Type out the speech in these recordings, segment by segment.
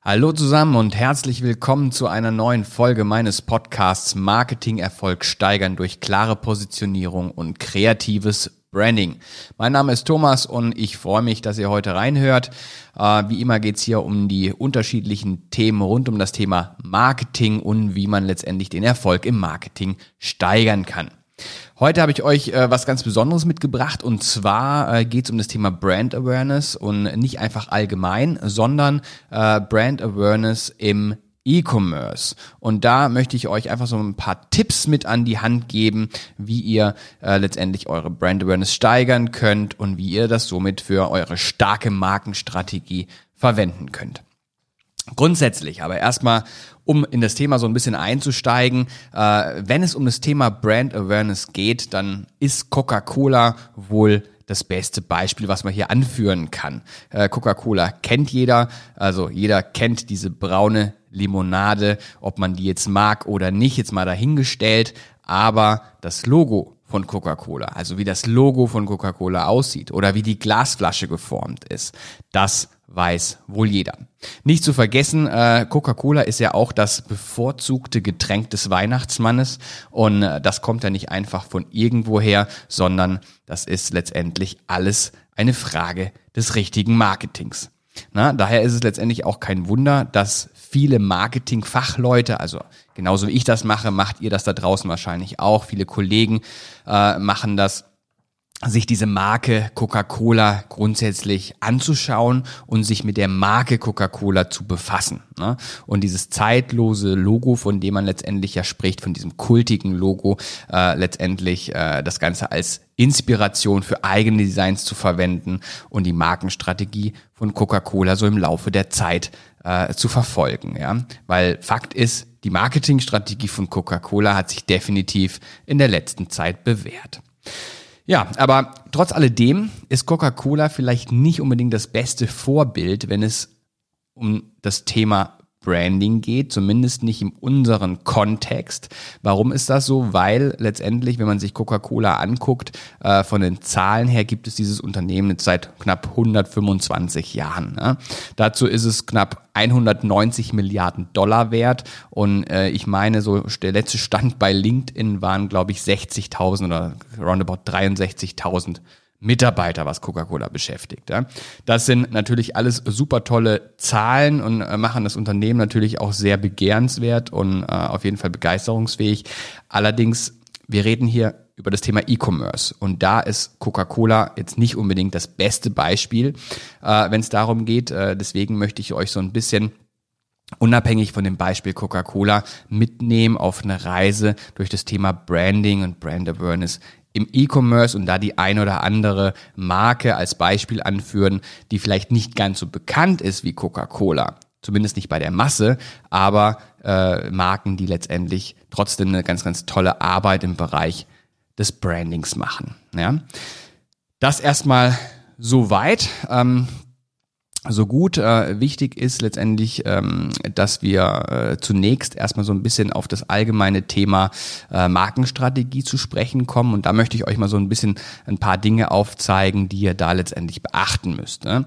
Hallo zusammen und herzlich willkommen zu einer neuen Folge meines Podcasts Marketing-Erfolg steigern durch klare Positionierung und kreatives Branding. Mein Name ist Thomas und ich freue mich, dass ihr heute reinhört. Äh, wie immer geht's hier um die unterschiedlichen Themen rund um das Thema Marketing und wie man letztendlich den Erfolg im Marketing steigern kann. Heute habe ich euch äh, was ganz Besonderes mitgebracht und zwar äh, geht es um das Thema Brand Awareness und nicht einfach allgemein, sondern äh, Brand Awareness im E-Commerce. Und da möchte ich euch einfach so ein paar Tipps mit an die Hand geben, wie ihr äh, letztendlich eure Brand Awareness steigern könnt und wie ihr das somit für eure starke Markenstrategie verwenden könnt. Grundsätzlich aber erstmal, um in das Thema so ein bisschen einzusteigen, äh, wenn es um das Thema Brand Awareness geht, dann ist Coca-Cola wohl das beste Beispiel, was man hier anführen kann. Äh, Coca-Cola kennt jeder, also jeder kennt diese braune Limonade, ob man die jetzt mag oder nicht, jetzt mal dahingestellt, aber das Logo von Coca-Cola, also wie das Logo von Coca-Cola aussieht oder wie die Glasflasche geformt ist, das weiß wohl jeder. Nicht zu vergessen, äh, Coca-Cola ist ja auch das bevorzugte Getränk des Weihnachtsmannes und äh, das kommt ja nicht einfach von irgendwoher, sondern das ist letztendlich alles eine Frage des richtigen Marketings. Na, daher ist es letztendlich auch kein Wunder, dass viele Marketing-Fachleute, also genauso wie ich das mache, macht ihr das da draußen wahrscheinlich auch. Viele Kollegen äh, machen das sich diese Marke Coca-Cola grundsätzlich anzuschauen und sich mit der Marke Coca-Cola zu befassen. Ne? Und dieses zeitlose Logo, von dem man letztendlich ja spricht, von diesem kultigen Logo, äh, letztendlich äh, das Ganze als Inspiration für eigene Designs zu verwenden und die Markenstrategie von Coca-Cola so im Laufe der Zeit äh, zu verfolgen. Ja? Weil Fakt ist, die Marketingstrategie von Coca-Cola hat sich definitiv in der letzten Zeit bewährt. Ja, aber trotz alledem ist Coca-Cola vielleicht nicht unbedingt das beste Vorbild, wenn es um das Thema Branding geht, zumindest nicht in unserem Kontext. Warum ist das so? Weil letztendlich, wenn man sich Coca-Cola anguckt, äh, von den Zahlen her gibt es dieses Unternehmen jetzt seit knapp 125 Jahren. Ne? Dazu ist es knapp 190 Milliarden Dollar wert und äh, ich meine, so der letzte Stand bei LinkedIn waren, glaube ich, 60.000 oder roundabout 63.000 Mitarbeiter, was Coca-Cola beschäftigt. Das sind natürlich alles super tolle Zahlen und äh, machen das Unternehmen natürlich auch sehr begehrenswert und äh, auf jeden Fall begeisterungsfähig. Allerdings, wir reden hier über das Thema E-Commerce und da ist Coca-Cola jetzt nicht unbedingt das beste Beispiel, äh, wenn es darum geht. Deswegen möchte ich euch so ein bisschen unabhängig von dem Beispiel Coca-Cola mitnehmen auf eine Reise durch das Thema Branding und Brand Awareness im E-Commerce und da die ein oder andere Marke als Beispiel anführen, die vielleicht nicht ganz so bekannt ist wie Coca-Cola. Zumindest nicht bei der Masse, aber äh, Marken, die letztendlich trotzdem eine ganz, ganz tolle Arbeit im Bereich des Brandings machen. Ja? Das erstmal soweit. Ähm, so gut. Äh, wichtig ist letztendlich, ähm, dass wir äh, zunächst erstmal so ein bisschen auf das allgemeine Thema äh, Markenstrategie zu sprechen kommen. Und da möchte ich euch mal so ein bisschen ein paar Dinge aufzeigen, die ihr da letztendlich beachten müsst. Ne?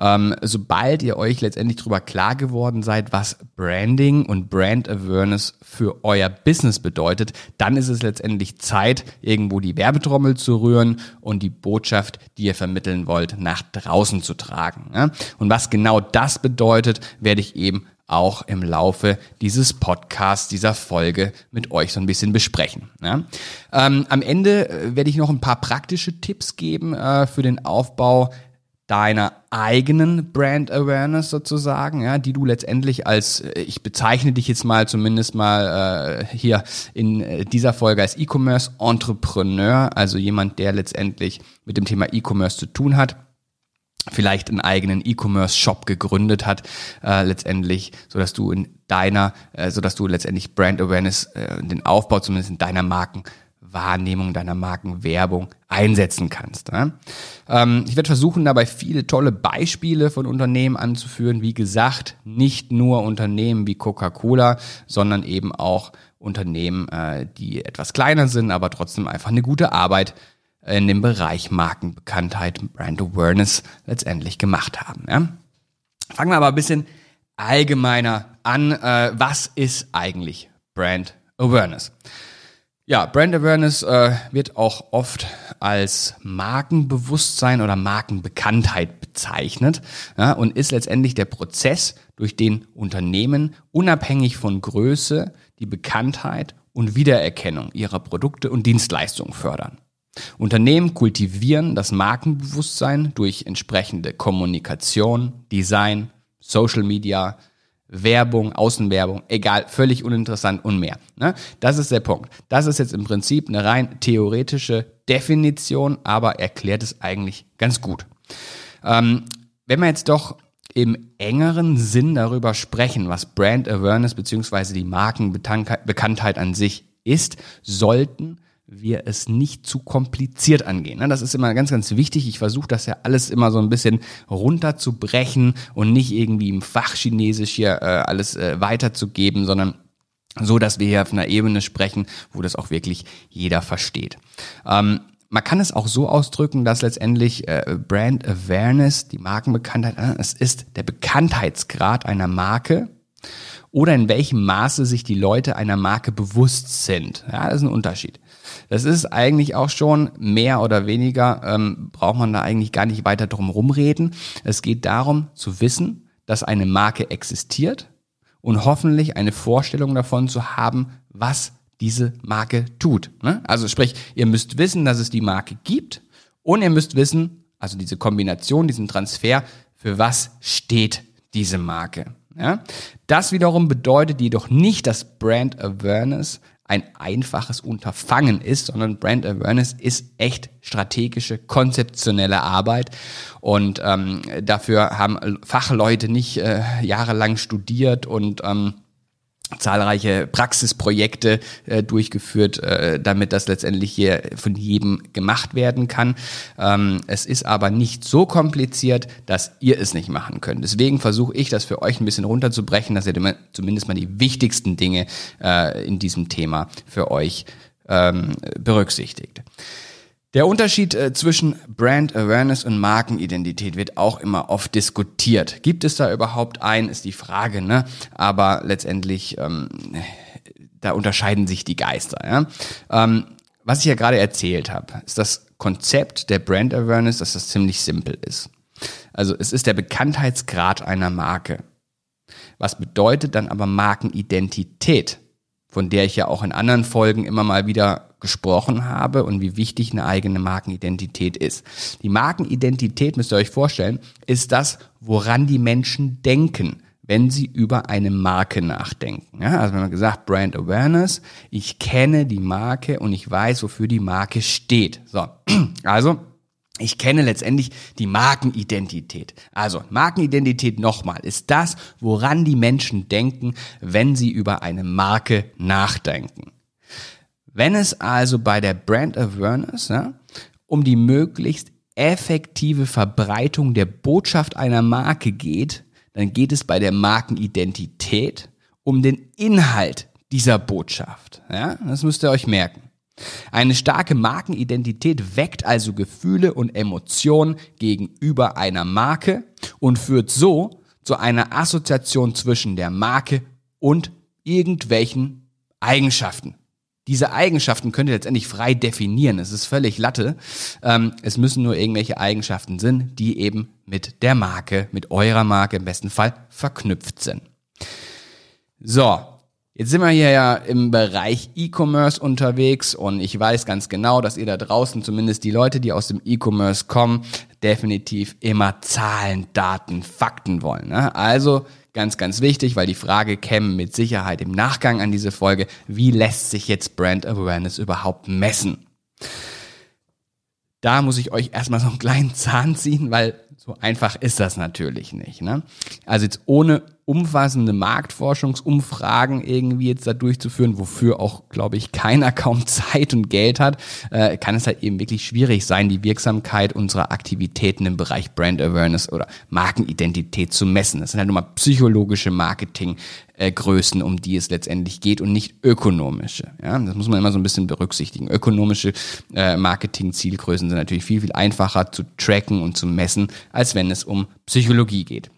Ähm, sobald ihr euch letztendlich darüber klar geworden seid, was Branding und Brand Awareness für euer Business bedeutet, dann ist es letztendlich Zeit, irgendwo die Werbetrommel zu rühren und die Botschaft, die ihr vermitteln wollt, nach draußen zu tragen. Ne? Und was genau das bedeutet, werde ich eben auch im Laufe dieses Podcasts, dieser Folge mit euch so ein bisschen besprechen. Ja? Ähm, am Ende äh, werde ich noch ein paar praktische Tipps geben äh, für den Aufbau deiner eigenen Brand Awareness sozusagen, ja, die du letztendlich als, äh, ich bezeichne dich jetzt mal zumindest mal äh, hier in äh, dieser Folge als E-Commerce Entrepreneur, also jemand, der letztendlich mit dem Thema E-Commerce zu tun hat vielleicht einen eigenen E-Commerce-Shop gegründet hat, äh, letztendlich, so dass du in deiner, äh, so dass du letztendlich Brand Awareness, äh, den Aufbau zumindest in deiner Markenwahrnehmung, deiner Markenwerbung einsetzen kannst. Ja? Ähm, ich werde versuchen, dabei viele tolle Beispiele von Unternehmen anzuführen. Wie gesagt, nicht nur Unternehmen wie Coca-Cola, sondern eben auch Unternehmen, äh, die etwas kleiner sind, aber trotzdem einfach eine gute Arbeit in dem Bereich Markenbekanntheit, Brand Awareness letztendlich gemacht haben. Ja? Fangen wir aber ein bisschen allgemeiner an. Äh, was ist eigentlich Brand Awareness? Ja, Brand Awareness äh, wird auch oft als Markenbewusstsein oder Markenbekanntheit bezeichnet ja, und ist letztendlich der Prozess, durch den Unternehmen unabhängig von Größe die Bekanntheit und Wiedererkennung ihrer Produkte und Dienstleistungen fördern. Unternehmen kultivieren das Markenbewusstsein durch entsprechende Kommunikation, Design, Social Media, Werbung, Außenwerbung, egal, völlig uninteressant und mehr. Ne? Das ist der Punkt. Das ist jetzt im Prinzip eine rein theoretische Definition, aber erklärt es eigentlich ganz gut. Ähm, wenn wir jetzt doch im engeren Sinn darüber sprechen, was Brand Awareness beziehungsweise die Markenbekanntheit an sich ist, sollten wir es nicht zu kompliziert angehen. Ne? Das ist immer ganz, ganz wichtig. Ich versuche das ja alles immer so ein bisschen runterzubrechen und nicht irgendwie im Fachchinesisch hier äh, alles äh, weiterzugeben, sondern so, dass wir hier auf einer Ebene sprechen, wo das auch wirklich jeder versteht. Ähm, man kann es auch so ausdrücken, dass letztendlich äh, Brand Awareness, die Markenbekanntheit, äh, es ist der Bekanntheitsgrad einer Marke oder in welchem Maße sich die Leute einer Marke bewusst sind. Ja, das ist ein Unterschied. Das ist eigentlich auch schon mehr oder weniger, ähm, braucht man da eigentlich gar nicht weiter drum rumreden. Es geht darum zu wissen, dass eine Marke existiert und hoffentlich eine Vorstellung davon zu haben, was diese Marke tut. Ne? Also sprich, ihr müsst wissen, dass es die Marke gibt und ihr müsst wissen, also diese Kombination, diesen Transfer, für was steht diese Marke. Ja? Das wiederum bedeutet jedoch nicht, dass Brand Awareness ein einfaches Unterfangen ist, sondern Brand Awareness ist echt strategische, konzeptionelle Arbeit. Und ähm, dafür haben Fachleute nicht äh, jahrelang studiert und ähm, zahlreiche Praxisprojekte äh, durchgeführt, äh, damit das letztendlich hier von jedem gemacht werden kann. Ähm, es ist aber nicht so kompliziert, dass ihr es nicht machen könnt. Deswegen versuche ich das für euch ein bisschen runterzubrechen, dass ihr zumindest mal die wichtigsten Dinge äh, in diesem Thema für euch ähm, berücksichtigt. Der Unterschied äh, zwischen Brand Awareness und Markenidentität wird auch immer oft diskutiert. Gibt es da überhaupt einen, ist die Frage, ne? Aber letztendlich, ähm, da unterscheiden sich die Geister. Ja? Ähm, was ich ja gerade erzählt habe, ist das Konzept der Brand Awareness, dass das ziemlich simpel ist. Also es ist der Bekanntheitsgrad einer Marke. Was bedeutet dann aber Markenidentität? Von der ich ja auch in anderen Folgen immer mal wieder gesprochen habe und wie wichtig eine eigene Markenidentität ist. Die Markenidentität, müsst ihr euch vorstellen, ist das, woran die Menschen denken, wenn sie über eine Marke nachdenken. Ja, also wenn man gesagt, Brand Awareness, ich kenne die Marke und ich weiß, wofür die Marke steht. So, also ich kenne letztendlich die Markenidentität. Also Markenidentität nochmal ist das, woran die Menschen denken, wenn sie über eine Marke nachdenken. Wenn es also bei der Brand Awareness ja, um die möglichst effektive Verbreitung der Botschaft einer Marke geht, dann geht es bei der Markenidentität um den Inhalt dieser Botschaft. Ja, das müsst ihr euch merken. Eine starke Markenidentität weckt also Gefühle und Emotionen gegenüber einer Marke und führt so zu einer Assoziation zwischen der Marke und irgendwelchen Eigenschaften. Diese Eigenschaften könnt ihr letztendlich frei definieren. Es ist völlig Latte. Ähm, es müssen nur irgendwelche Eigenschaften sind, die eben mit der Marke, mit eurer Marke im besten Fall verknüpft sind. So, Jetzt sind wir hier ja im Bereich E-Commerce unterwegs und ich weiß ganz genau, dass ihr da draußen, zumindest die Leute, die aus dem E-Commerce kommen, definitiv immer Zahlen, Daten, Fakten wollen. Ne? Also ganz, ganz wichtig, weil die Frage käme mit Sicherheit im Nachgang an diese Folge, wie lässt sich jetzt Brand Awareness überhaupt messen? Da muss ich euch erstmal so einen kleinen Zahn ziehen, weil so einfach ist das natürlich nicht. Ne? Also jetzt ohne umfassende Marktforschungsumfragen irgendwie jetzt da durchzuführen, wofür auch, glaube ich, keiner kaum Zeit und Geld hat, äh, kann es halt eben wirklich schwierig sein, die Wirksamkeit unserer Aktivitäten im Bereich Brand Awareness oder Markenidentität zu messen. Das sind halt nur mal psychologische Marketing. Äh, Größen, um die es letztendlich geht und nicht ökonomische. Ja, das muss man immer so ein bisschen berücksichtigen. Ökonomische äh, Marketing-Zielgrößen sind natürlich viel, viel einfacher zu tracken und zu messen, als wenn es um Psychologie geht.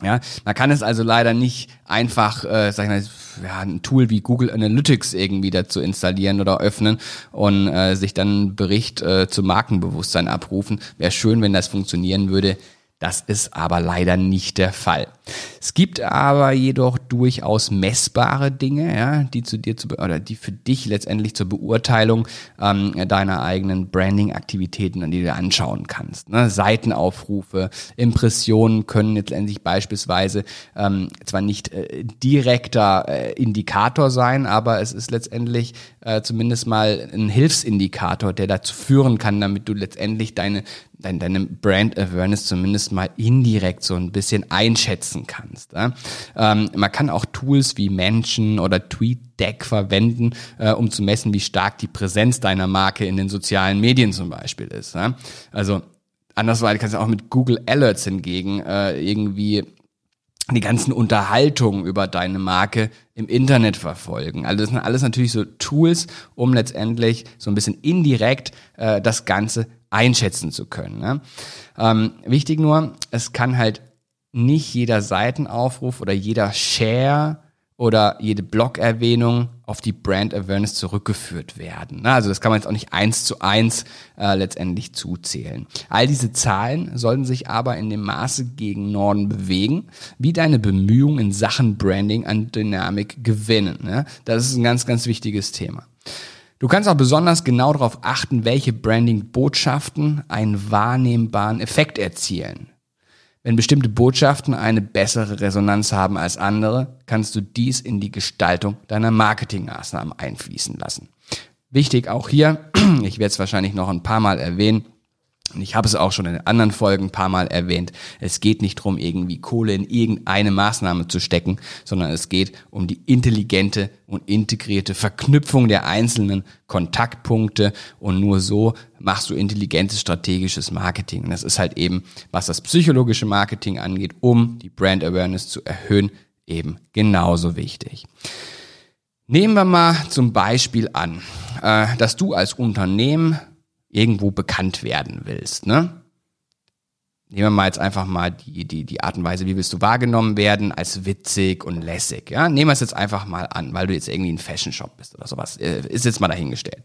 Ja, man kann es also leider nicht einfach, äh, sag ich mal, ja, ein Tool wie Google Analytics irgendwie dazu installieren oder öffnen und äh, sich dann einen Bericht äh, zum Markenbewusstsein abrufen. Wäre schön, wenn das funktionieren würde. Das ist aber leider nicht der Fall. Es gibt aber jedoch durchaus messbare Dinge, ja, die zu dir zu oder die für dich letztendlich zur Beurteilung ähm, deiner eigenen Branding-Aktivitäten, die du anschauen kannst. Ne? Seitenaufrufe, Impressionen können letztendlich beispielsweise ähm, zwar nicht äh, direkter äh, Indikator sein, aber es ist letztendlich äh, zumindest mal ein Hilfsindikator, der dazu führen kann, damit du letztendlich deine deine, deine Brand Awareness zumindest mal indirekt so ein bisschen einschätzen kannst. Ja? Ähm, man kann auch Tools wie Menschen oder TweetDeck verwenden, äh, um zu messen, wie stark die Präsenz deiner Marke in den sozialen Medien zum Beispiel ist. Ja? Also andersweise kannst du auch mit Google Alerts hingegen äh, irgendwie die ganzen Unterhaltungen über deine Marke im Internet verfolgen. Also das sind alles natürlich so Tools, um letztendlich so ein bisschen indirekt äh, das Ganze einschätzen zu können. Ne? Ähm, wichtig nur, es kann halt nicht jeder Seitenaufruf oder jeder Share oder jede Blog-Erwähnung auf die Brand Awareness zurückgeführt werden. Also das kann man jetzt auch nicht eins zu eins äh, letztendlich zuzählen. All diese Zahlen sollten sich aber in dem Maße gegen Norden bewegen, wie deine Bemühungen in Sachen Branding an Dynamik gewinnen. Ne? Das ist ein ganz, ganz wichtiges Thema. Du kannst auch besonders genau darauf achten, welche Branding-Botschaften einen wahrnehmbaren Effekt erzielen. Wenn bestimmte Botschaften eine bessere Resonanz haben als andere, kannst du dies in die Gestaltung deiner Marketingmaßnahmen einfließen lassen. Wichtig auch hier, ich werde es wahrscheinlich noch ein paar Mal erwähnen, und ich habe es auch schon in anderen Folgen ein paar Mal erwähnt, es geht nicht darum, irgendwie Kohle in irgendeine Maßnahme zu stecken, sondern es geht um die intelligente und integrierte Verknüpfung der einzelnen Kontaktpunkte und nur so machst du intelligentes strategisches Marketing. Und das ist halt eben, was das psychologische Marketing angeht, um die Brand Awareness zu erhöhen, eben genauso wichtig. Nehmen wir mal zum Beispiel an, äh, dass du als Unternehmen irgendwo bekannt werden willst, ne? Nehmen wir mal jetzt einfach mal die, die, die Art und Weise, wie willst du wahrgenommen werden, als witzig und lässig, ja? Nehmen wir es jetzt einfach mal an, weil du jetzt irgendwie ein Fashion Shop bist oder sowas. Äh, ist jetzt mal dahingestellt.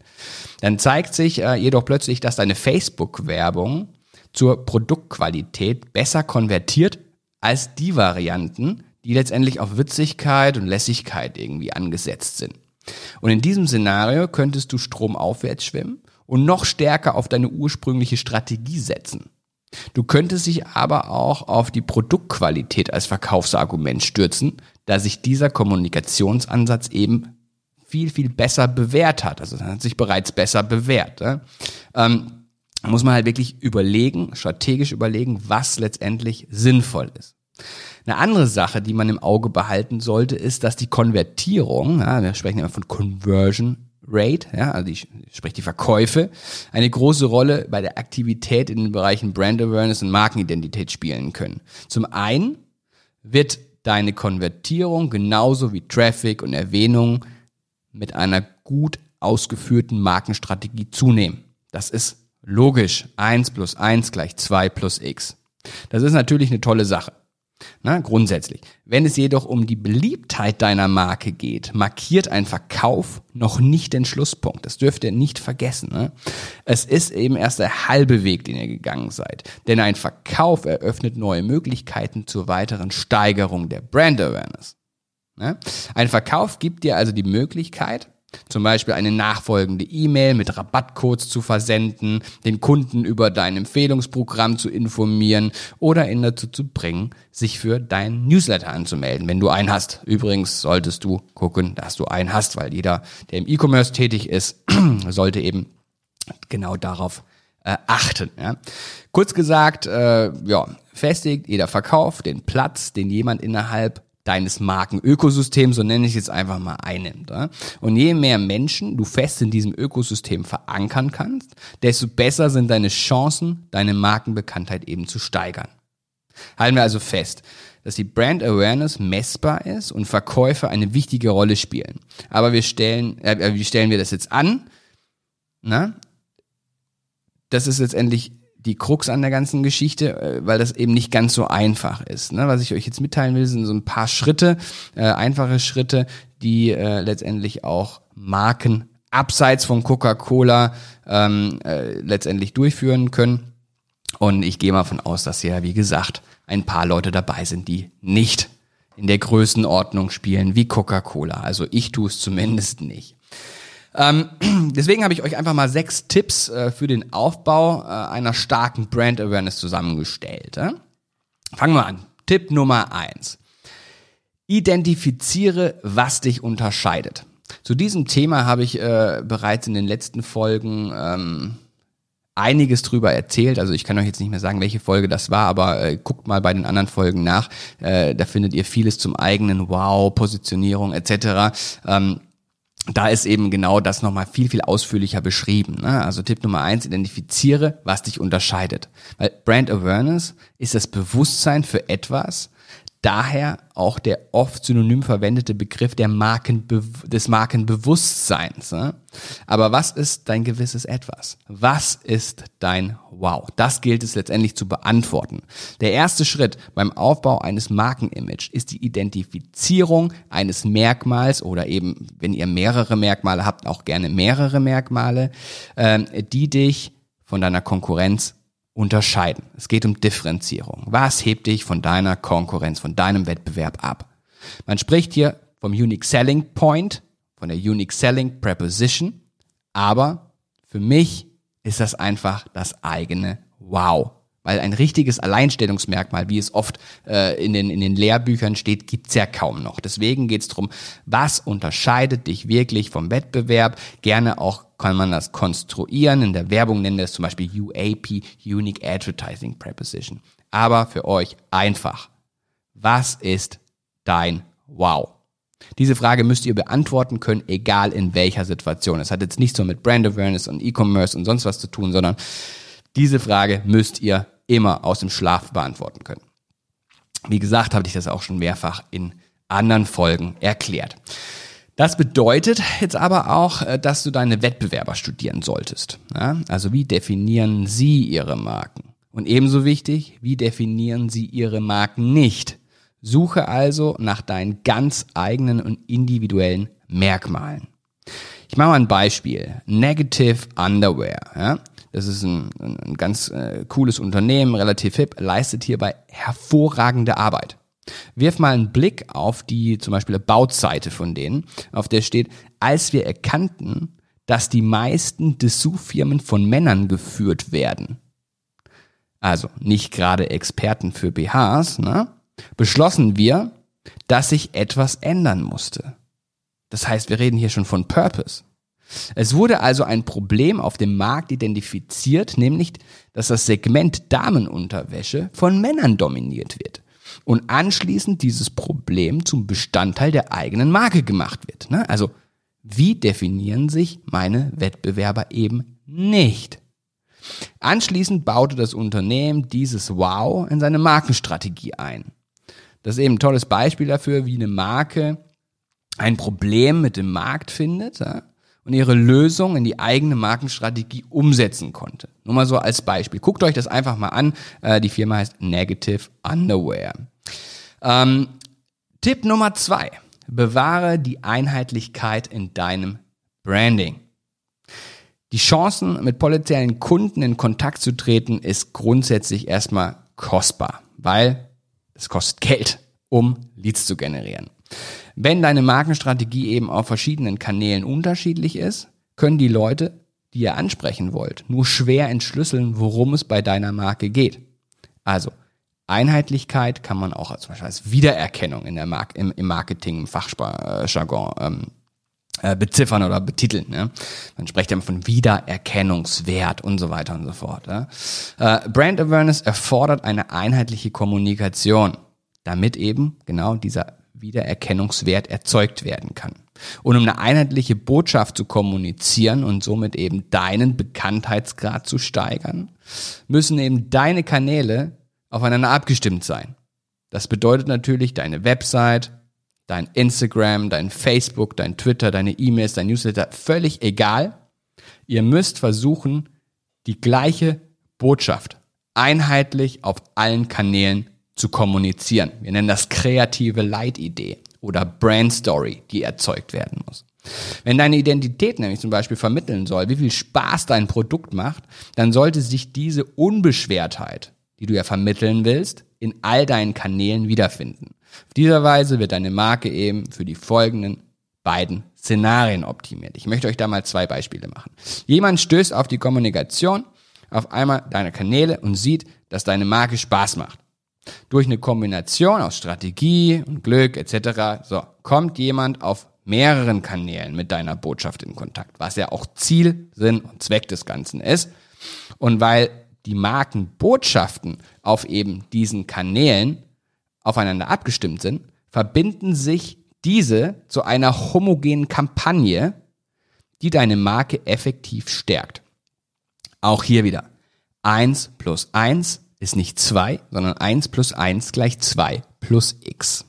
Dann zeigt sich äh, jedoch plötzlich, dass deine Facebook-Werbung zur Produktqualität besser konvertiert als die Varianten, die letztendlich auf Witzigkeit und Lässigkeit irgendwie angesetzt sind. Und in diesem Szenario könntest du stromaufwärts schwimmen und noch stärker auf deine ursprüngliche Strategie setzen. Du könntest dich aber auch auf die Produktqualität als Verkaufsargument stürzen, da sich dieser Kommunikationsansatz eben viel, viel besser bewährt hat. Also hat sich bereits besser bewährt. Ne? Ähm, muss man halt wirklich überlegen, strategisch überlegen, was letztendlich sinnvoll ist. Eine andere Sache, die man im Auge behalten sollte, ist, dass die Konvertierung, ja, wir sprechen immer von Conversion Rate, ja, also die, sprich die Verkäufe, eine große Rolle bei der Aktivität in den Bereichen Brand Awareness und Markenidentität spielen können. Zum einen wird deine Konvertierung genauso wie Traffic und Erwähnung mit einer gut ausgeführten Markenstrategie zunehmen. Das ist logisch. Eins plus eins gleich zwei plus x. Das ist natürlich eine tolle Sache. Na, grundsätzlich. Wenn es jedoch um die Beliebtheit deiner Marke geht, markiert ein Verkauf noch nicht den Schlusspunkt. Das dürft ihr nicht vergessen. Ne? Es ist eben erst der halbe Weg, den ihr gegangen seid. Denn ein Verkauf eröffnet neue Möglichkeiten zur weiteren Steigerung der Brand Awareness. Ne? Ein Verkauf gibt dir also die Möglichkeit, zum Beispiel eine nachfolgende E-Mail mit Rabattcodes zu versenden, den Kunden über dein Empfehlungsprogramm zu informieren oder ihn dazu zu bringen, sich für dein Newsletter anzumelden, wenn du einen hast. Übrigens solltest du gucken, dass du einen hast, weil jeder, der im E-Commerce tätig ist, sollte eben genau darauf äh, achten. Ja. Kurz gesagt, äh, ja, festigt jeder Verkauf den Platz, den jemand innerhalb deines Markenökosystems, so nenne ich es jetzt einfach mal einnimmt. Ja? Und je mehr Menschen du fest in diesem Ökosystem verankern kannst, desto besser sind deine Chancen, deine Markenbekanntheit eben zu steigern. Halten wir also fest, dass die Brand Awareness messbar ist und Verkäufe eine wichtige Rolle spielen. Aber wir stellen, äh, äh wie stellen wir das jetzt an? Na? Das ist letztendlich die Krux an der ganzen Geschichte, äh, weil das eben nicht ganz so einfach ist. Ne? Was ich euch jetzt mitteilen will, sind so ein paar Schritte, äh, einfache Schritte, die äh, letztendlich auch Marken abseits von Coca-Cola ähm, äh, letztendlich durchführen können. Und ich gehe mal von aus, dass ja, wie gesagt, ein paar Leute dabei sind, die nicht in der Größenordnung spielen wie Coca-Cola. Also ich tue es zumindest nicht. Ähm, deswegen habe ich euch einfach mal sechs Tipps äh, für den Aufbau äh, einer starken Brand Awareness zusammengestellt. Äh? Fangen wir an. Tipp Nummer eins: Identifiziere, was dich unterscheidet. Zu diesem Thema habe ich äh, bereits in den letzten Folgen ähm, einiges drüber erzählt. Also ich kann euch jetzt nicht mehr sagen, welche Folge das war, aber äh, guckt mal bei den anderen Folgen nach. Äh, da findet ihr vieles zum eigenen Wow, Positionierung etc. Ähm, da ist eben genau das nochmal viel, viel ausführlicher beschrieben. Ne? Also Tipp Nummer eins, identifiziere, was dich unterscheidet. Weil Brand Awareness ist das Bewusstsein für etwas, Daher auch der oft synonym verwendete Begriff der Markenbe des Markenbewusstseins. Ne? Aber was ist dein gewisses Etwas? Was ist dein Wow? Das gilt es letztendlich zu beantworten. Der erste Schritt beim Aufbau eines Markenimage ist die Identifizierung eines Merkmals oder eben, wenn ihr mehrere Merkmale habt, auch gerne mehrere Merkmale, äh, die dich von deiner Konkurrenz unterscheiden. Es geht um Differenzierung. Was hebt dich von deiner Konkurrenz, von deinem Wettbewerb ab? Man spricht hier vom Unique Selling Point, von der Unique Selling Preposition, aber für mich ist das einfach das eigene Wow. Weil ein richtiges Alleinstellungsmerkmal, wie es oft äh, in, den, in den Lehrbüchern steht, gibt's ja kaum noch. Deswegen geht's drum, was unterscheidet dich wirklich vom Wettbewerb? Gerne auch kann man das konstruieren. In der Werbung nennen wir es zum Beispiel UAP, Unique Advertising Preposition. Aber für euch einfach. Was ist dein Wow? Diese Frage müsst ihr beantworten können, egal in welcher Situation. Es hat jetzt nichts so mit Brand Awareness und E-Commerce und sonst was zu tun, sondern diese Frage müsst ihr immer aus dem Schlaf beantworten können. Wie gesagt, habe ich das auch schon mehrfach in anderen Folgen erklärt. Das bedeutet jetzt aber auch, äh, dass du deine Wettbewerber studieren solltest. Also wie definieren sie ihre Marken? Und ebenso wichtig, wie definieren sie ihre Marken nicht? Suche also nach deinen ganz eigenen und individuellen Merkmalen. Ich mache mal ein Beispiel. Negative Underwear. Das ist ein, ein ganz äh, cooles Unternehmen, relativ hip, leistet hierbei hervorragende Arbeit. Wirf mal einen Blick auf die zum Beispiel About-Seite von denen, auf der steht, als wir erkannten, dass die meisten Dessous-Firmen von Männern geführt werden, also nicht gerade Experten für BHs, ne, beschlossen wir, dass sich etwas ändern musste. Das heißt, wir reden hier schon von Purpose. Es wurde also ein Problem auf dem Markt identifiziert, nämlich, dass das Segment Damenunterwäsche von Männern dominiert wird und anschließend dieses Problem zum Bestandteil der eigenen Marke gemacht wird. Ne? Also, wie definieren sich meine Wettbewerber eben nicht? Anschließend baute das Unternehmen dieses Wow in seine Markenstrategie ein. Das ist eben ein tolles Beispiel dafür, wie eine Marke ein Problem mit dem Markt findet ja, und ihre Lösung in die eigene Markenstrategie umsetzen konnte. Nur mal so als Beispiel. Guckt euch das einfach mal an. Äh, die Firma heißt Negative Underwear. Ähm, Tipp Nummer zwei. Bewahre die Einheitlichkeit in deinem Branding. Die Chancen, mit potenziellen Kunden in Kontakt zu treten, ist grundsätzlich erstmal kostbar, weil es kostet Geld, um Leads zu generieren. Wenn deine Markenstrategie eben auf verschiedenen Kanälen unterschiedlich ist, können die Leute, die ihr ansprechen wollt, nur schwer entschlüsseln, worum es bei deiner Marke geht. Also, Einheitlichkeit kann man auch zum Beispiel als Wiedererkennung in der Mar im, im Marketing, im Fachjargon ähm, äh, beziffern oder betiteln. Ne? Man spricht ja von Wiedererkennungswert und so weiter und so fort. Ja? Äh, Brand Awareness erfordert eine einheitliche Kommunikation, damit eben genau dieser Wiedererkennungswert erzeugt werden kann. Und um eine einheitliche Botschaft zu kommunizieren und somit eben deinen Bekanntheitsgrad zu steigern, müssen eben deine Kanäle aufeinander abgestimmt sein. Das bedeutet natürlich deine Website, dein Instagram, dein Facebook, dein Twitter, deine E-Mails, dein Newsletter, völlig egal. Ihr müsst versuchen, die gleiche Botschaft einheitlich auf allen Kanälen zu kommunizieren. Wir nennen das kreative Leitidee oder Brand Story, die erzeugt werden muss. Wenn deine Identität nämlich zum Beispiel vermitteln soll, wie viel Spaß dein Produkt macht, dann sollte sich diese Unbeschwertheit, die du ja vermitteln willst, in all deinen Kanälen wiederfinden. Auf dieser Weise wird deine Marke eben für die folgenden beiden Szenarien optimiert. Ich möchte euch da mal zwei Beispiele machen. Jemand stößt auf die Kommunikation auf einmal deiner Kanäle und sieht, dass deine Marke Spaß macht. Durch eine Kombination aus Strategie und Glück etc. So kommt jemand auf mehreren Kanälen mit deiner Botschaft in Kontakt, was ja auch Ziel, Sinn und Zweck des Ganzen ist. Und weil die Markenbotschaften auf eben diesen Kanälen aufeinander abgestimmt sind, verbinden sich diese zu einer homogenen Kampagne, die deine Marke effektiv stärkt. Auch hier wieder. eins plus eins ist nicht zwei, sondern eins plus eins gleich zwei plus x.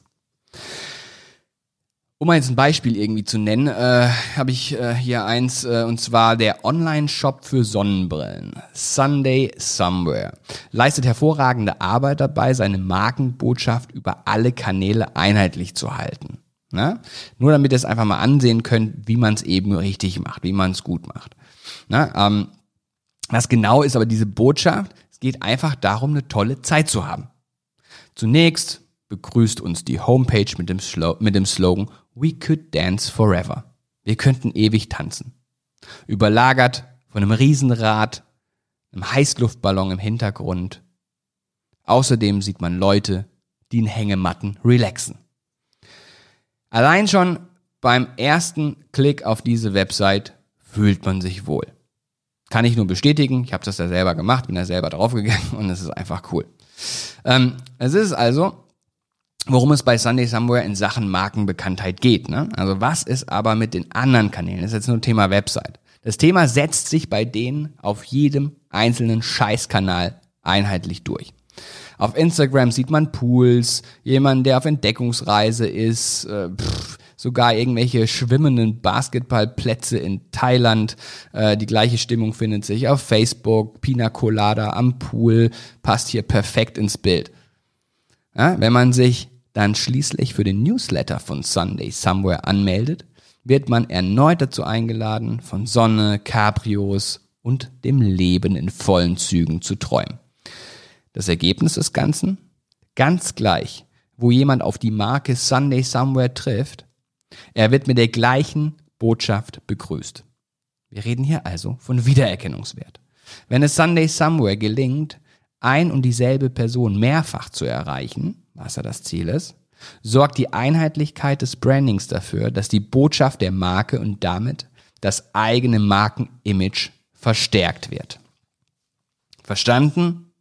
Um mal jetzt ein Beispiel irgendwie zu nennen, äh, habe ich äh, hier eins, äh, und zwar der Online-Shop für Sonnenbrillen. Sunday Somewhere. Leistet hervorragende Arbeit dabei, seine Markenbotschaft über alle Kanäle einheitlich zu halten. Na? Nur damit ihr es einfach mal ansehen könnt, wie man es eben richtig macht, wie man es gut macht. Na? Ähm, was genau ist aber diese Botschaft? Es geht einfach darum, eine tolle Zeit zu haben. Zunächst begrüßt uns die Homepage mit dem, Slo mit dem Slogan We could dance forever. Wir könnten ewig tanzen. Überlagert von einem Riesenrad, einem Heißluftballon im Hintergrund. Außerdem sieht man Leute, die in Hängematten relaxen. Allein schon beim ersten Klick auf diese Website fühlt man sich wohl. Kann ich nur bestätigen. Ich habe das ja selber gemacht, bin da selber draufgegangen und es ist einfach cool. Ähm, es ist also worum es bei Sunday Somewhere in Sachen Markenbekanntheit geht. Ne? Also was ist aber mit den anderen Kanälen? Das ist jetzt nur Thema Website. Das Thema setzt sich bei denen auf jedem einzelnen Scheißkanal einheitlich durch. Auf Instagram sieht man Pools, jemanden, der auf Entdeckungsreise ist, äh, pff, sogar irgendwelche schwimmenden Basketballplätze in Thailand. Äh, die gleiche Stimmung findet sich auf Facebook, Pina Colada am Pool, passt hier perfekt ins Bild. Ja, wenn man sich dann schließlich für den Newsletter von Sunday Somewhere anmeldet, wird man erneut dazu eingeladen, von Sonne, Cabrios und dem Leben in vollen Zügen zu träumen. Das Ergebnis des Ganzen? Ganz gleich, wo jemand auf die Marke Sunday Somewhere trifft, er wird mit der gleichen Botschaft begrüßt. Wir reden hier also von Wiedererkennungswert. Wenn es Sunday Somewhere gelingt, ein und dieselbe Person mehrfach zu erreichen, was ja das Ziel ist, sorgt die Einheitlichkeit des Brandings dafür, dass die Botschaft der Marke und damit das eigene Markenimage verstärkt wird. Verstanden?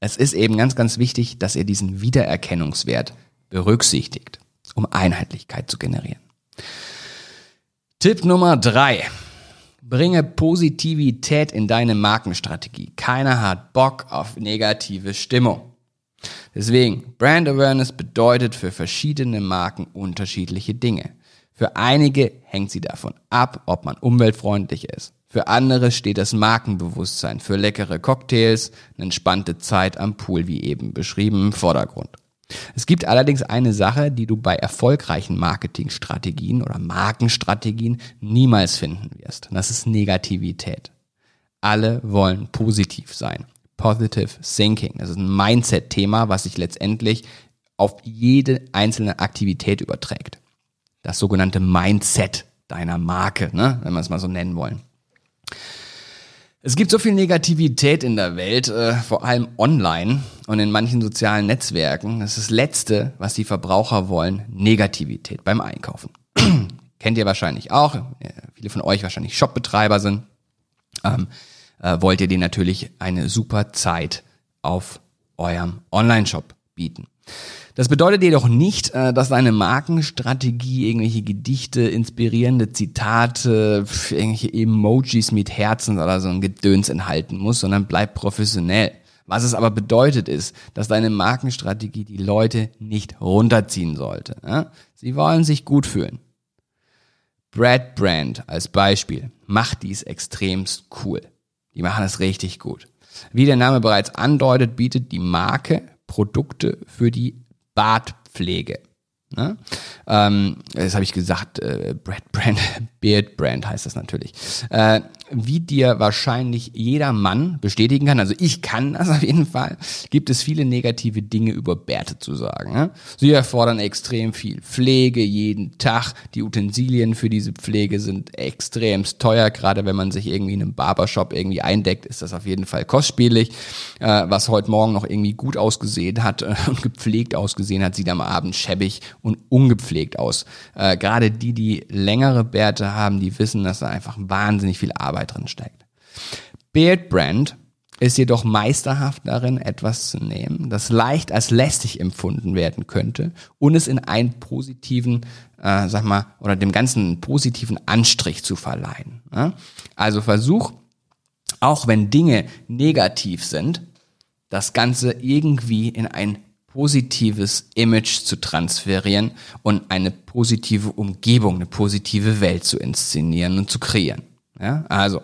Es ist eben ganz, ganz wichtig, dass ihr diesen Wiedererkennungswert berücksichtigt, um Einheitlichkeit zu generieren. Tipp Nummer drei. Bringe Positivität in deine Markenstrategie. Keiner hat Bock auf negative Stimmung. Deswegen, Brand Awareness bedeutet für verschiedene Marken unterschiedliche Dinge. Für einige hängt sie davon ab, ob man umweltfreundlich ist. Für andere steht das Markenbewusstsein für leckere Cocktails, eine entspannte Zeit am Pool, wie eben beschrieben, im Vordergrund. Es gibt allerdings eine Sache, die du bei erfolgreichen Marketingstrategien oder Markenstrategien niemals finden wirst. Und das ist Negativität. Alle wollen positiv sein. Positive Thinking. Das ist ein Mindset-Thema, was sich letztendlich auf jede einzelne Aktivität überträgt. Das sogenannte Mindset deiner Marke, ne? wenn wir es mal so nennen wollen. Es gibt so viel Negativität in der Welt, äh, vor allem online und in manchen sozialen Netzwerken. Das ist das Letzte, was die Verbraucher wollen, Negativität beim Einkaufen. Kennt ihr wahrscheinlich auch, viele von euch wahrscheinlich Shopbetreiber sind. Ähm, äh, wollt ihr denen natürlich eine super Zeit auf eurem Online-Shop bieten. Das bedeutet jedoch nicht, äh, dass deine Markenstrategie irgendwelche Gedichte, inspirierende Zitate, irgendwelche Emojis mit Herzen oder so ein Gedöns enthalten muss, sondern bleib professionell. Was es aber bedeutet ist, dass deine Markenstrategie die Leute nicht runterziehen sollte. Sie wollen sich gut fühlen. Brad Brand als Beispiel macht dies extremst cool. Die machen es richtig gut. Wie der Name bereits andeutet, bietet die Marke Produkte für die Bartpflege. Ne? Ähm, das habe ich gesagt, äh, Brad Brand, Beard Brand heißt das natürlich. Äh, wie dir wahrscheinlich jeder Mann bestätigen kann, also ich kann das auf jeden Fall, gibt es viele negative Dinge über Bärte zu sagen. Ne? Sie erfordern extrem viel Pflege jeden Tag. Die Utensilien für diese Pflege sind extremst teuer. Gerade wenn man sich irgendwie in einem Barbershop irgendwie eindeckt, ist das auf jeden Fall kostspielig. Äh, was heute Morgen noch irgendwie gut ausgesehen hat äh, und gepflegt ausgesehen hat, sieht am Abend schäbig und ungepflegt aus. Äh, Gerade die, die längere Bärte haben, die wissen, dass da einfach wahnsinnig viel Arbeit drin steckt. Beard Brand ist jedoch meisterhaft darin, etwas zu nehmen, das leicht als lästig empfunden werden könnte und es in einen positiven, äh, sag mal, oder dem Ganzen einen positiven Anstrich zu verleihen. Ja? Also versuch, auch wenn Dinge negativ sind, das Ganze irgendwie in ein positives Image zu transferieren und eine positive Umgebung, eine positive Welt zu inszenieren und zu kreieren. Ja? Also,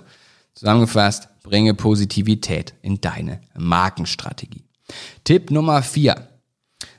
zusammengefasst, bringe Positivität in deine Markenstrategie. Tipp Nummer vier: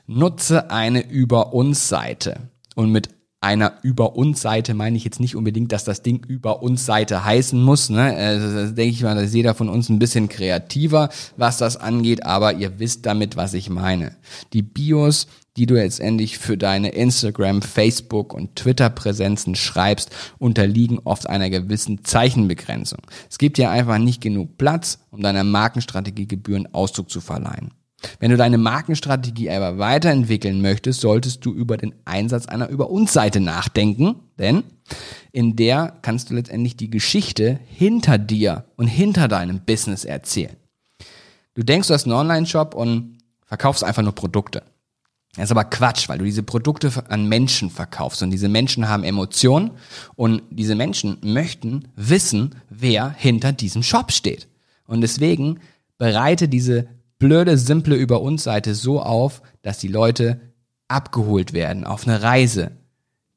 Nutze eine Über uns Seite. Und mit einer Über uns Seite meine ich jetzt nicht unbedingt, dass das Ding Über uns Seite heißen muss. Ne? Also, denke ich mal, da ist jeder von uns ein bisschen kreativer, was das angeht, aber ihr wisst damit, was ich meine. Die Bios, die du letztendlich für deine Instagram, Facebook und Twitter-Präsenzen schreibst, unterliegen oft einer gewissen Zeichenbegrenzung. Es gibt ja einfach nicht genug Platz, um deiner Markenstrategie Gebühren Ausdruck zu verleihen. Wenn du deine Markenstrategie aber weiterentwickeln möchtest, solltest du über den Einsatz einer Über uns Seite nachdenken, denn in der kannst du letztendlich die Geschichte hinter dir und hinter deinem Business erzählen. Du denkst, du hast einen Online-Shop und verkaufst einfach nur Produkte. Das ist aber Quatsch, weil du diese Produkte an Menschen verkaufst und diese Menschen haben Emotionen und diese Menschen möchten wissen, wer hinter diesem Shop steht. Und deswegen bereite diese blöde, simple Über uns Seite so auf, dass die Leute abgeholt werden auf eine Reise,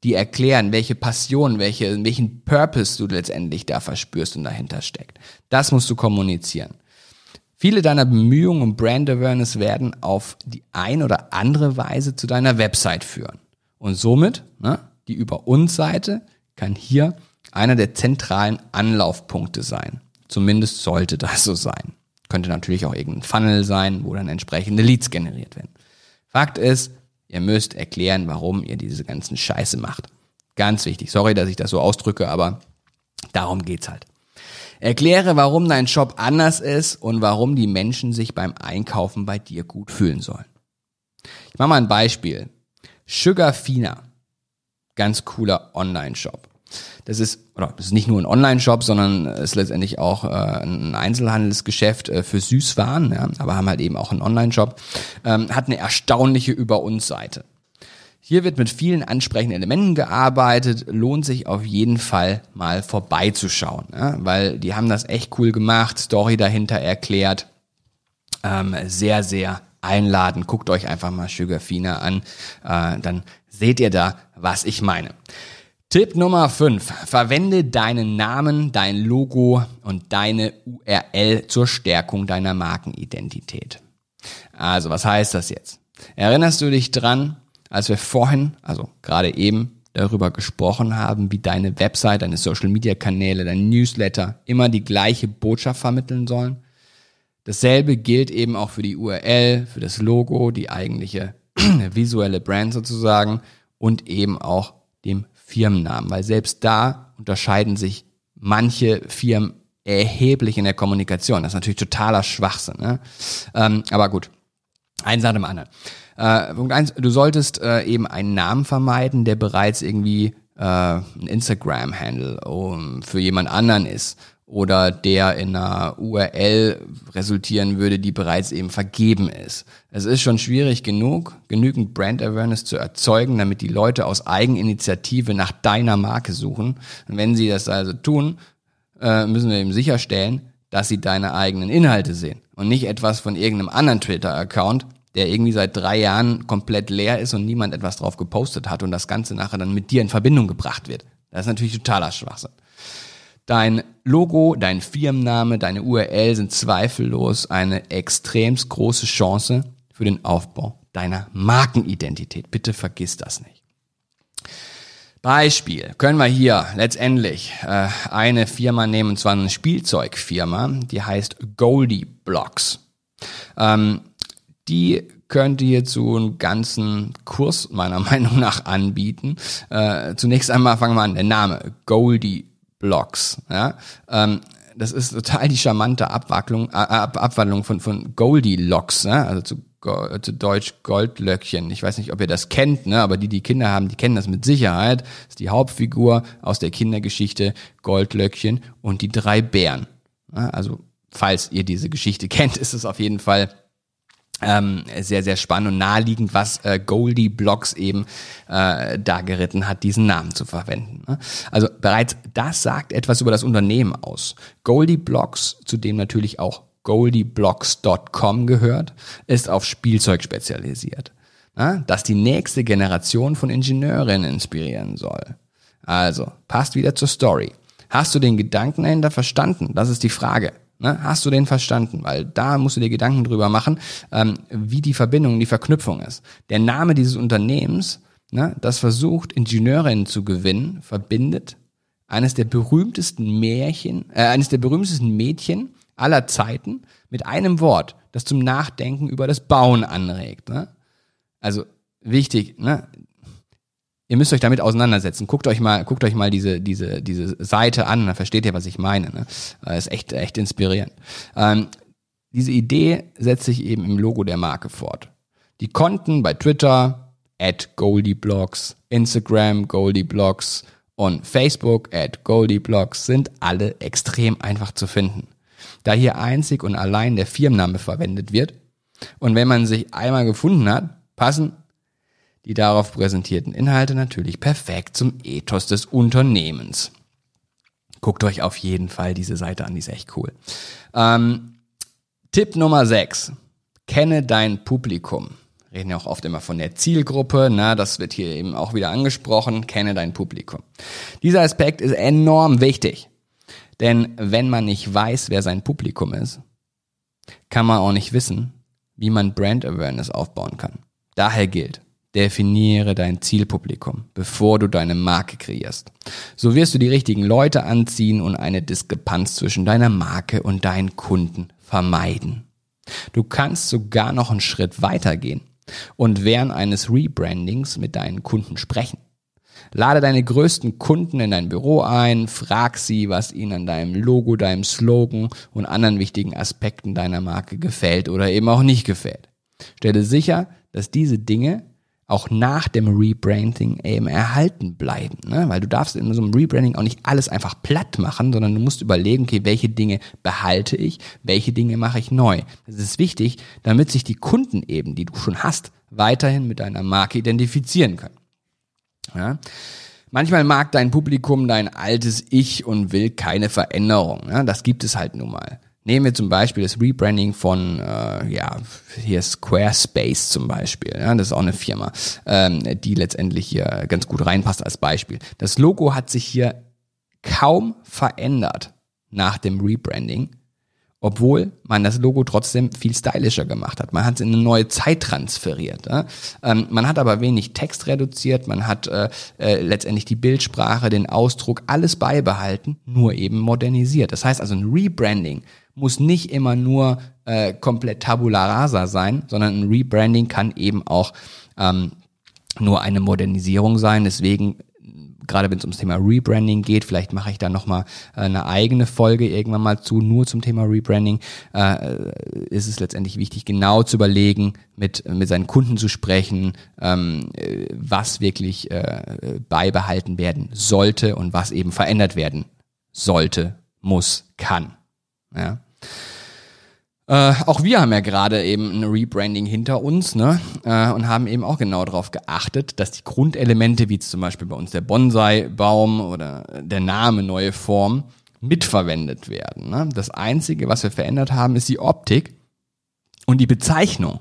die erklären, welche Passion, welche, welchen Purpose du letztendlich da verspürst und dahinter steckt. Das musst du kommunizieren. Viele deiner Bemühungen um Brand Awareness werden auf die ein oder andere Weise zu deiner Website führen. Und somit, ne, die Über uns Seite kann hier einer der zentralen Anlaufpunkte sein. Zumindest sollte das so sein. Könnte natürlich auch irgendein Funnel sein, wo dann entsprechende Leads generiert werden. Fakt ist, ihr müsst erklären, warum ihr diese ganzen Scheiße macht. Ganz wichtig. Sorry, dass ich das so ausdrücke, aber darum geht's halt. Erkläre, warum dein Shop anders ist und warum die Menschen sich beim Einkaufen bei dir gut fühlen sollen. Ich mache mal ein Beispiel. Sugar Fina. Ganz cooler Online-Shop. Das ist, oder das ist nicht nur ein Online-Shop, sondern ist letztendlich auch äh, ein Einzelhandelsgeschäft äh, für Süßwaren, ja, aber haben halt eben auch einen Online-Shop. Ähm, hat eine erstaunliche Über uns Seite. Hier wird mit vielen ansprechenden Elementen gearbeitet, lohnt sich auf jeden Fall mal vorbeizuschauen, ja, weil die haben das echt cool gemacht, Story dahinter erklärt, ähm, sehr, sehr einladend. Guckt euch einfach mal Sugar Fina an, äh, dann seht ihr da, was ich meine. Tipp Nummer 5. Verwende deinen Namen, dein Logo und deine URL zur Stärkung deiner Markenidentität. Also, was heißt das jetzt? Erinnerst du dich dran, als wir vorhin, also gerade eben, darüber gesprochen haben, wie deine Website, deine Social-Media-Kanäle, dein Newsletter immer die gleiche Botschaft vermitteln sollen? Dasselbe gilt eben auch für die URL, für das Logo, die eigentliche visuelle Brand sozusagen und eben auch dem Firmennamen, weil selbst da unterscheiden sich manche Firmen erheblich in der Kommunikation. Das ist natürlich totaler Schwachsinn. Ne? Ähm, aber gut, eins nach dem anderen. Äh, Punkt eins, du solltest äh, eben einen Namen vermeiden, der bereits irgendwie äh, ein Instagram-Handle um, für jemand anderen ist oder der in einer URL resultieren würde, die bereits eben vergeben ist. Es ist schon schwierig genug, genügend Brand Awareness zu erzeugen, damit die Leute aus Eigeninitiative nach deiner Marke suchen. Und wenn sie das also tun, äh, müssen wir eben sicherstellen, dass sie deine eigenen Inhalte sehen und nicht etwas von irgendeinem anderen Twitter-Account, der irgendwie seit drei Jahren komplett leer ist und niemand etwas drauf gepostet hat und das Ganze nachher dann mit dir in Verbindung gebracht wird. Das ist natürlich totaler Schwachsinn. Dein Logo, dein Firmenname, deine URL sind zweifellos eine extremst große Chance für den Aufbau deiner Markenidentität. Bitte vergiss das nicht. Beispiel können wir hier letztendlich äh, eine Firma nehmen, und zwar eine Spielzeugfirma, die heißt Goldie Blocks. Ähm, die könnte hierzu einen ganzen Kurs meiner Meinung nach anbieten. Äh, zunächst einmal fangen wir an, der Name Goldie Blocks. Ja? Ähm, das ist total die charmante Abwandlung, äh, Abwandlung von, von Goldilocks, ne? also zu zu Deutsch Goldlöckchen. Ich weiß nicht, ob ihr das kennt, ne? aber die, die Kinder haben, die kennen das mit Sicherheit. Das ist die Hauptfigur aus der Kindergeschichte Goldlöckchen und die drei Bären. Also, falls ihr diese Geschichte kennt, ist es auf jeden Fall ähm, sehr, sehr spannend und naheliegend, was äh, Goldie Blocks eben äh, da geritten hat, diesen Namen zu verwenden. Ne? Also bereits das sagt etwas über das Unternehmen aus. Goldie Blocks, zu dem natürlich auch goldieblocks.com gehört, ist auf Spielzeug spezialisiert, ja, das die nächste Generation von Ingenieurinnen inspirieren soll. Also, passt wieder zur Story. Hast du den Gedanken dahinter verstanden? Das ist die Frage. Ne? Hast du den verstanden? Weil da musst du dir Gedanken drüber machen, ähm, wie die Verbindung, die Verknüpfung ist. Der Name dieses Unternehmens, ne, das versucht, Ingenieurinnen zu gewinnen, verbindet eines der berühmtesten Märchen, äh, eines der berühmtesten Mädchen aller Zeiten mit einem Wort, das zum Nachdenken über das Bauen anregt. Ne? Also wichtig, ne? Ihr müsst euch damit auseinandersetzen. Guckt euch mal, guckt euch mal diese, diese, diese Seite an, dann versteht ihr, was ich meine. Ne? Das äh, ist echt, echt inspirierend. Ähm, diese Idee setzt sich eben im Logo der Marke fort. Die Konten bei Twitter, at GoldieBlocks, Instagram, GoldieBlocks und Facebook, at GoldieBlocks sind alle extrem einfach zu finden da hier einzig und allein der Firmenname verwendet wird. Und wenn man sich einmal gefunden hat, passen die darauf präsentierten Inhalte natürlich perfekt zum Ethos des Unternehmens. Guckt euch auf jeden Fall diese Seite an, die ist echt cool. Ähm, Tipp Nummer 6. Kenne dein Publikum. Reden ja auch oft immer von der Zielgruppe, na, das wird hier eben auch wieder angesprochen. Kenne dein Publikum. Dieser Aspekt ist enorm wichtig. Denn wenn man nicht weiß, wer sein Publikum ist, kann man auch nicht wissen, wie man Brand Awareness aufbauen kann. Daher gilt, definiere dein Zielpublikum, bevor du deine Marke kreierst. So wirst du die richtigen Leute anziehen und eine Diskrepanz zwischen deiner Marke und deinen Kunden vermeiden. Du kannst sogar noch einen Schritt weitergehen und während eines Rebrandings mit deinen Kunden sprechen. Lade deine größten Kunden in dein Büro ein, frag sie, was ihnen an deinem Logo, deinem Slogan und anderen wichtigen Aspekten deiner Marke gefällt oder eben auch nicht gefällt. Stelle sicher, dass diese Dinge auch nach dem Rebranding eben erhalten bleiben. Ne? Weil du darfst in so einem Rebranding auch nicht alles einfach platt machen, sondern du musst überlegen, okay, welche Dinge behalte ich, welche Dinge mache ich neu. Das ist wichtig, damit sich die Kunden eben, die du schon hast, weiterhin mit deiner Marke identifizieren können. Ja? Manchmal mag dein Publikum dein altes Ich und will keine Veränderung. Ja? Das gibt es halt nun mal. Nehmen wir zum Beispiel das Rebranding von, äh, ja, hier Squarespace zum Beispiel. Ja, das ist auch eine Firma, ähm, die letztendlich hier ganz gut reinpasst als Beispiel. Das Logo hat sich hier kaum verändert nach dem Rebranding obwohl man das Logo trotzdem viel stylischer gemacht hat. Man hat es in eine neue Zeit transferiert. Ja? Ähm, man hat aber wenig Text reduziert, man hat äh, äh, letztendlich die Bildsprache, den Ausdruck, alles beibehalten, nur eben modernisiert. Das heißt also ein Rebranding muss nicht immer nur äh, komplett tabula rasa sein, sondern ein Rebranding kann eben auch ähm, nur eine Modernisierung sein. Deswegen gerade wenn es ums Thema Rebranding geht, vielleicht mache ich da nochmal äh, eine eigene Folge irgendwann mal zu, nur zum Thema Rebranding, äh, ist es letztendlich wichtig, genau zu überlegen, mit, mit seinen Kunden zu sprechen, ähm, äh, was wirklich äh, beibehalten werden sollte und was eben verändert werden sollte, muss, kann. Ja. Äh, auch wir haben ja gerade eben ein Rebranding hinter uns ne? Äh, und haben eben auch genau darauf geachtet, dass die Grundelemente, wie zum Beispiel bei uns der Bonsai-Baum oder der Name Neue Form, mitverwendet werden. Ne? Das Einzige, was wir verändert haben, ist die Optik und die Bezeichnung.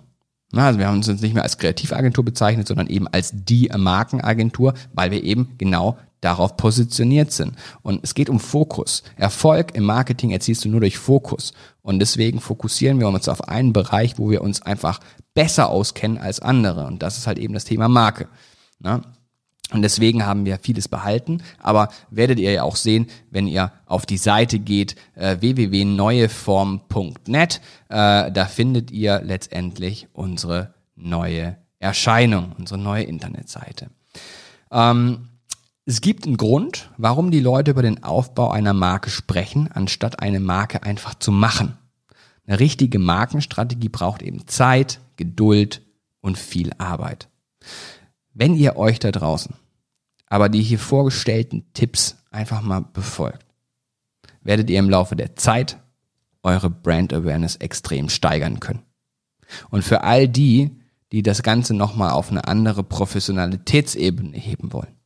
Also wir haben uns jetzt nicht mehr als Kreativagentur bezeichnet, sondern eben als die Markenagentur, weil wir eben genau darauf positioniert sind. Und es geht um Fokus. Erfolg im Marketing erzielst du nur durch Fokus. Und deswegen fokussieren wir uns auf einen Bereich, wo wir uns einfach besser auskennen als andere. Und das ist halt eben das Thema Marke. Ne? Und deswegen haben wir vieles behalten, aber werdet ihr ja auch sehen, wenn ihr auf die Seite geht, äh, www.neueform.net, äh, da findet ihr letztendlich unsere neue Erscheinung, unsere neue Internetseite. Ähm, es gibt einen Grund, warum die Leute über den Aufbau einer Marke sprechen, anstatt eine Marke einfach zu machen. Eine richtige Markenstrategie braucht eben Zeit, Geduld und viel Arbeit. Wenn ihr euch da draußen aber die hier vorgestellten Tipps einfach mal befolgt, werdet ihr im Laufe der Zeit eure Brand Awareness extrem steigern können. Und für all die, die das Ganze nochmal auf eine andere Professionalitätsebene heben wollen,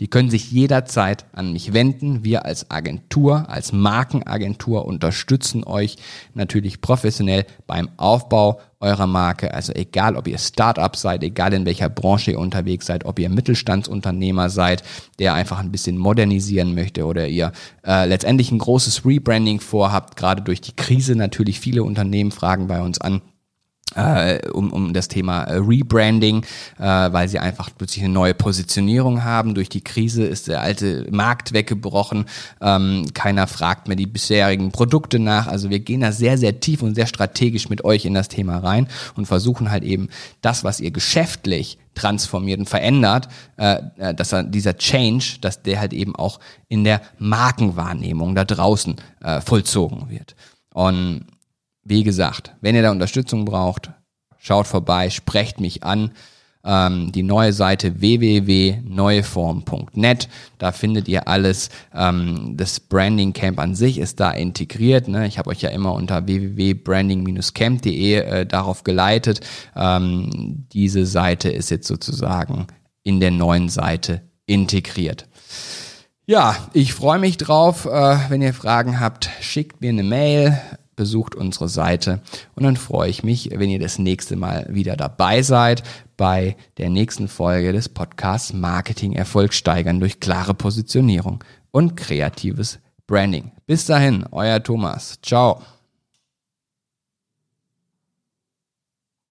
die können sich jederzeit an mich wenden. Wir als Agentur, als Markenagentur unterstützen euch natürlich professionell beim Aufbau eurer Marke. Also egal, ob ihr Startup seid, egal in welcher Branche ihr unterwegs seid, ob ihr Mittelstandsunternehmer seid, der einfach ein bisschen modernisieren möchte oder ihr äh, letztendlich ein großes Rebranding vorhabt, gerade durch die Krise natürlich viele Unternehmen fragen bei uns an äh, um, um das Thema äh, Rebranding, äh, weil sie einfach plötzlich eine neue Positionierung haben. Durch die Krise ist der alte Markt weggebrochen. Ähm, keiner fragt mehr die bisherigen Produkte nach. Also wir gehen da sehr, sehr tief und sehr strategisch mit euch in das Thema rein und versuchen halt eben das, was ihr geschäftlich transformiert und verändert, äh, äh dass er, dieser Change, dass der halt eben auch in der Markenwahrnehmung da draußen äh, vollzogen wird. Und wie gesagt, wenn ihr da Unterstützung braucht, schaut vorbei, sprecht mich an. Ähm, die neue Seite www.neueform.net. Da findet ihr alles. Ähm, das Branding Camp an sich ist da integriert. Ne? Ich habe euch ja immer unter www.branding-camp.de äh, darauf geleitet. Ähm, diese Seite ist jetzt sozusagen in der neuen Seite integriert. Ja, ich freue mich drauf. Äh, wenn ihr Fragen habt, schickt mir eine Mail besucht unsere Seite und dann freue ich mich, wenn ihr das nächste Mal wieder dabei seid bei der nächsten Folge des Podcasts Marketing Erfolg steigern durch klare Positionierung und kreatives Branding. Bis dahin, euer Thomas. Ciao.